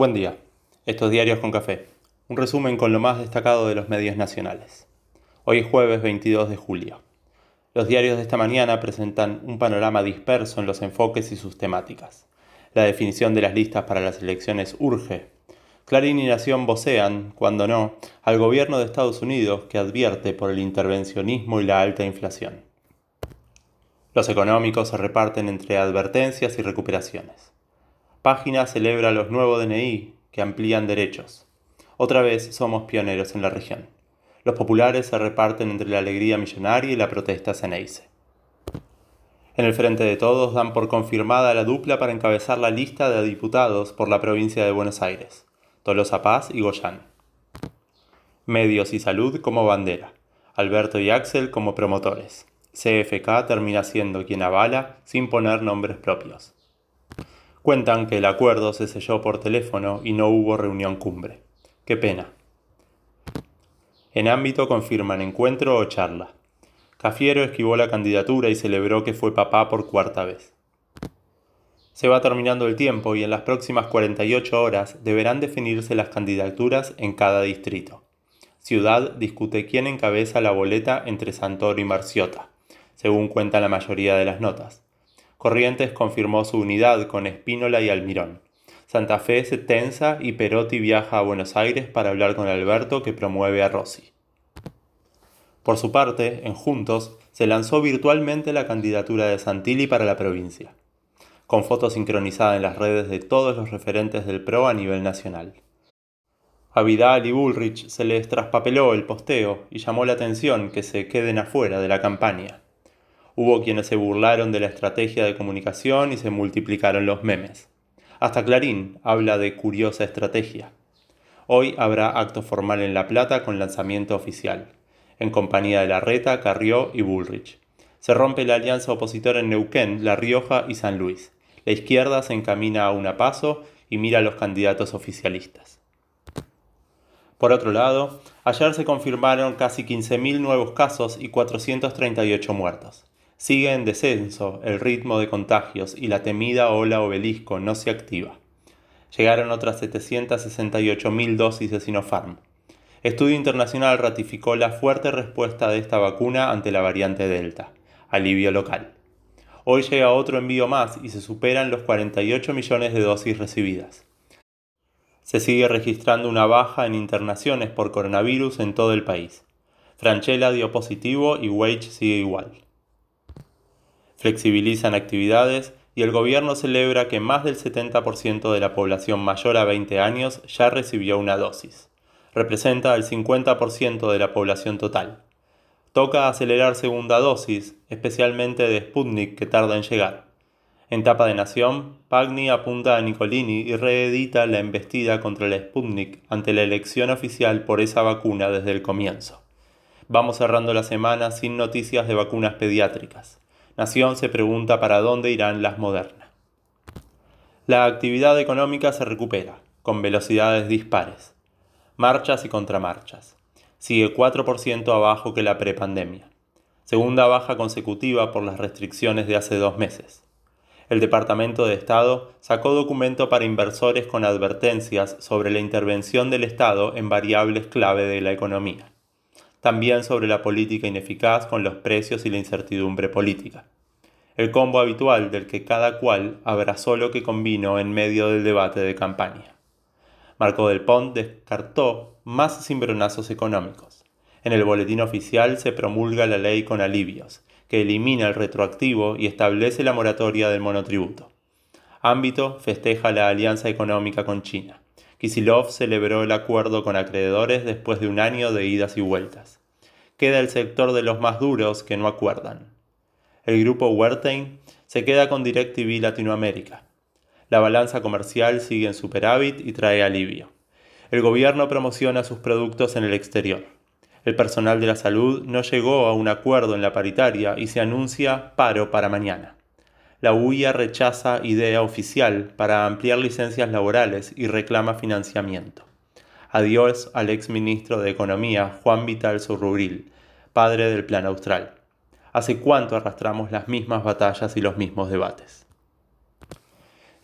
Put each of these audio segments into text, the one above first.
Buen día. Estos diarios con café. Un resumen con lo más destacado de los medios nacionales. Hoy es jueves 22 de julio. Los diarios de esta mañana presentan un panorama disperso en los enfoques y sus temáticas. La definición de las listas para las elecciones urge. Clarín y Nación vocean, cuando no, al gobierno de Estados Unidos que advierte por el intervencionismo y la alta inflación. Los económicos se reparten entre advertencias y recuperaciones. Página celebra los nuevos DNI que amplían derechos. Otra vez somos pioneros en la región. Los populares se reparten entre la alegría millonaria y la protesta ceneice. En el frente de todos dan por confirmada la dupla para encabezar la lista de diputados por la provincia de Buenos Aires, Tolosa Paz y Goyán. Medios y salud como bandera, Alberto y Axel como promotores. CFK termina siendo quien avala sin poner nombres propios. Cuentan que el acuerdo se selló por teléfono y no hubo reunión cumbre. Qué pena. En ámbito confirman encuentro o charla. Cafiero esquivó la candidatura y celebró que fue papá por cuarta vez. Se va terminando el tiempo y en las próximas 48 horas deberán definirse las candidaturas en cada distrito. Ciudad discute quién encabeza la boleta entre Santoro y Marciota, según cuenta la mayoría de las notas. Corrientes confirmó su unidad con Espínola y Almirón. Santa Fe se tensa y Perotti viaja a Buenos Aires para hablar con Alberto que promueve a Rossi. Por su parte, en Juntos, se lanzó virtualmente la candidatura de Santilli para la provincia, con fotos sincronizadas en las redes de todos los referentes del PRO a nivel nacional. A Vidal y Bullrich se les traspapeló el posteo y llamó la atención que se queden afuera de la campaña. Hubo quienes se burlaron de la estrategia de comunicación y se multiplicaron los memes. Hasta Clarín habla de curiosa estrategia. Hoy habrá acto formal en La Plata con lanzamiento oficial, en compañía de Larreta, Carrió y Bullrich. Se rompe la alianza opositora en Neuquén, La Rioja y San Luis. La izquierda se encamina a una paso y mira a los candidatos oficialistas. Por otro lado, ayer se confirmaron casi 15.000 nuevos casos y 438 muertos. Sigue en descenso el ritmo de contagios y la temida ola obelisco no se activa. Llegaron otras 768.000 dosis de Sinopharm. Estudio internacional ratificó la fuerte respuesta de esta vacuna ante la variante Delta. Alivio local. Hoy llega otro envío más y se superan los 48 millones de dosis recibidas. Se sigue registrando una baja en internaciones por coronavirus en todo el país. Franchella dio positivo y Wage sigue igual flexibilizan actividades y el gobierno celebra que más del 70% de la población mayor a 20 años ya recibió una dosis. Representa el 50% de la población total. Toca acelerar segunda dosis, especialmente de Sputnik que tarda en llegar. En tapa de Nación, Pagni apunta a Nicolini y reedita la embestida contra la Sputnik ante la elección oficial por esa vacuna desde el comienzo. Vamos cerrando la semana sin noticias de vacunas pediátricas. Nación se pregunta para dónde irán las modernas. La actividad económica se recupera, con velocidades dispares. Marchas y contramarchas. Sigue 4% abajo que la prepandemia. Segunda baja consecutiva por las restricciones de hace dos meses. El Departamento de Estado sacó documento para inversores con advertencias sobre la intervención del Estado en variables clave de la economía también sobre la política ineficaz con los precios y la incertidumbre política. El combo habitual del que cada cual abrazó lo que convino en medio del debate de campaña. Marco del Pont descartó más cimbronazos económicos. En el boletín oficial se promulga la ley con alivios, que elimina el retroactivo y establece la moratoria del monotributo. Ámbito festeja la alianza económica con China. Kisilov celebró el acuerdo con acreedores después de un año de idas y vueltas. Queda el sector de los más duros que no acuerdan. El grupo Wertheim se queda con DirecTV Latinoamérica. La balanza comercial sigue en superávit y trae alivio. El gobierno promociona sus productos en el exterior. El personal de la salud no llegó a un acuerdo en la paritaria y se anuncia paro para mañana la UIA rechaza idea oficial para ampliar licencias laborales y reclama financiamiento. Adiós al ex ministro de Economía, Juan Vital Surrubril, padre del Plan Austral. ¿Hace cuánto arrastramos las mismas batallas y los mismos debates?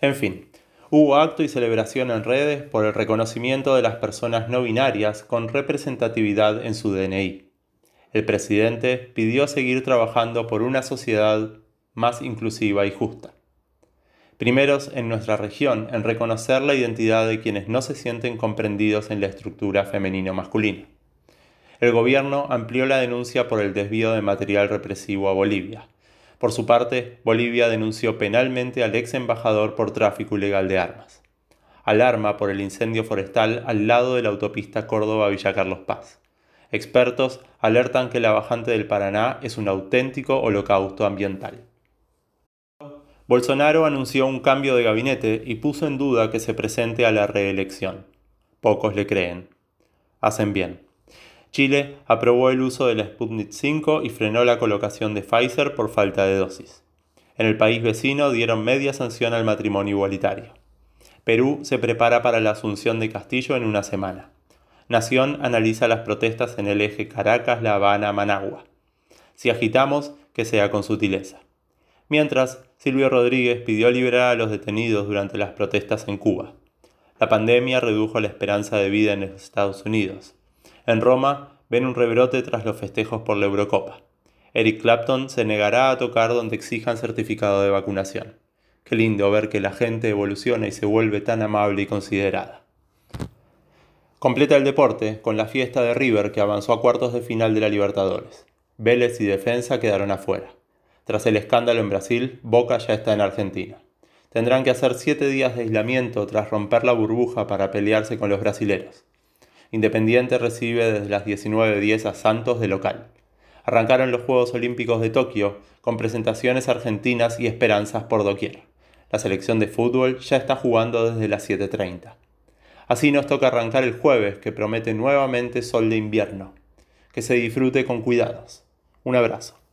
En fin, Hubo acto y celebración en redes por el reconocimiento de las personas no binarias con representatividad en su DNI. El presidente pidió seguir trabajando por una sociedad más inclusiva y justa. Primeros en nuestra región en reconocer la identidad de quienes no se sienten comprendidos en la estructura femenino-masculina. El gobierno amplió la denuncia por el desvío de material represivo a Bolivia por su parte, Bolivia denunció penalmente al ex embajador por tráfico ilegal de armas. Alarma por el incendio forestal al lado de la autopista Córdoba-Villa Carlos Paz. Expertos alertan que la bajante del Paraná es un auténtico holocausto ambiental. Bolsonaro anunció un cambio de gabinete y puso en duda que se presente a la reelección. Pocos le creen. Hacen bien. Chile aprobó el uso de la Sputnik 5 y frenó la colocación de Pfizer por falta de dosis. En el país vecino dieron media sanción al matrimonio igualitario. Perú se prepara para la asunción de Castillo en una semana. Nación analiza las protestas en el eje Caracas-La Habana-Managua. Si agitamos, que sea con sutileza. Mientras, Silvio Rodríguez pidió liberar a los detenidos durante las protestas en Cuba. La pandemia redujo la esperanza de vida en los Estados Unidos. En Roma ven un rebrote tras los festejos por la Eurocopa. Eric Clapton se negará a tocar donde exijan certificado de vacunación. Qué lindo ver que la gente evoluciona y se vuelve tan amable y considerada. Completa el deporte con la fiesta de River que avanzó a cuartos de final de la Libertadores. Vélez y Defensa quedaron afuera. Tras el escándalo en Brasil, Boca ya está en Argentina. Tendrán que hacer siete días de aislamiento tras romper la burbuja para pelearse con los brasileros. Independiente recibe desde las 19.10 a Santos de local. Arrancaron los Juegos Olímpicos de Tokio con presentaciones argentinas y esperanzas por doquier. La selección de fútbol ya está jugando desde las 7.30. Así nos toca arrancar el jueves que promete nuevamente sol de invierno. Que se disfrute con cuidados. Un abrazo.